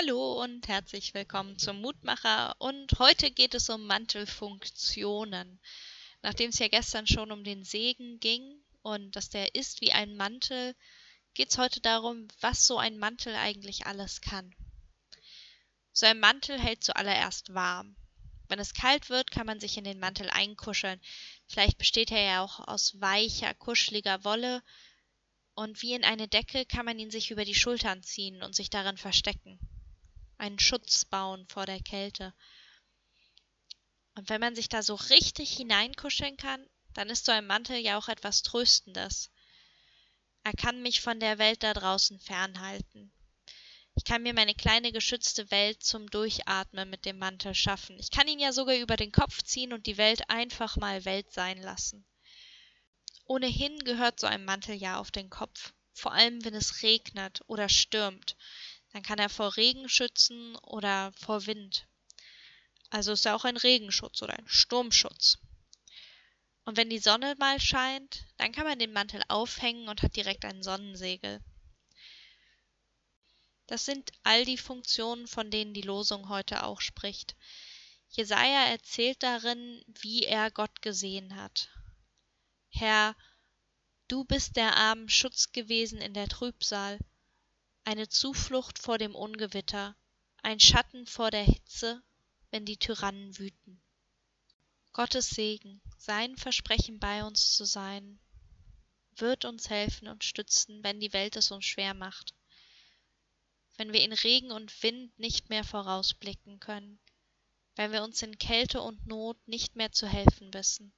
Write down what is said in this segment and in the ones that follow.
Hallo und herzlich willkommen zum Mutmacher und heute geht es um Mantelfunktionen. Nachdem es ja gestern schon um den Segen ging und dass der ist wie ein Mantel, geht es heute darum, was so ein Mantel eigentlich alles kann. So ein Mantel hält zuallererst warm. Wenn es kalt wird, kann man sich in den Mantel einkuscheln. Vielleicht besteht er ja auch aus weicher, kuscheliger Wolle, und wie in eine Decke kann man ihn sich über die Schultern ziehen und sich darin verstecken einen Schutz bauen vor der Kälte. Und wenn man sich da so richtig hineinkuscheln kann, dann ist so ein Mantel ja auch etwas Tröstendes. Er kann mich von der Welt da draußen fernhalten. Ich kann mir meine kleine geschützte Welt zum Durchatmen mit dem Mantel schaffen. Ich kann ihn ja sogar über den Kopf ziehen und die Welt einfach mal Welt sein lassen. Ohnehin gehört so ein Mantel ja auf den Kopf, vor allem wenn es regnet oder stürmt. Dann kann er vor Regen schützen oder vor Wind. Also ist er auch ein Regenschutz oder ein Sturmschutz. Und wenn die Sonne mal scheint, dann kann man den Mantel aufhängen und hat direkt ein Sonnensegel. Das sind all die Funktionen, von denen die Losung heute auch spricht. Jesaja erzählt darin, wie er Gott gesehen hat. Herr, du bist der Armen Schutz gewesen in der Trübsal, eine Zuflucht vor dem Ungewitter, ein Schatten vor der Hitze, wenn die Tyrannen wüten. Gottes Segen, sein Versprechen bei uns zu sein, wird uns helfen und stützen, wenn die Welt es uns schwer macht, wenn wir in Regen und Wind nicht mehr vorausblicken können, wenn wir uns in Kälte und Not nicht mehr zu helfen wissen,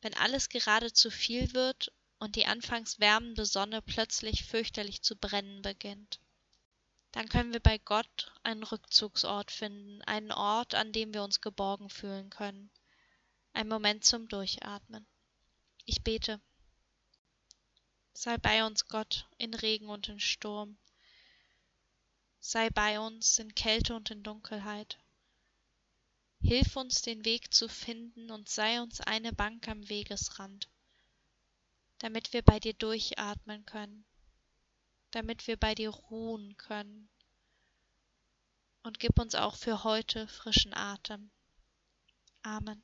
wenn alles gerade zu viel wird und die anfangs wärmende Sonne plötzlich fürchterlich zu brennen beginnt. Dann können wir bei Gott einen Rückzugsort finden, einen Ort, an dem wir uns geborgen fühlen können, ein Moment zum Durchatmen. Ich bete. Sei bei uns, Gott, in Regen und in Sturm. Sei bei uns in Kälte und in Dunkelheit. Hilf uns, den Weg zu finden und sei uns eine Bank am Wegesrand damit wir bei dir durchatmen können, damit wir bei dir ruhen können. Und gib uns auch für heute frischen Atem. Amen.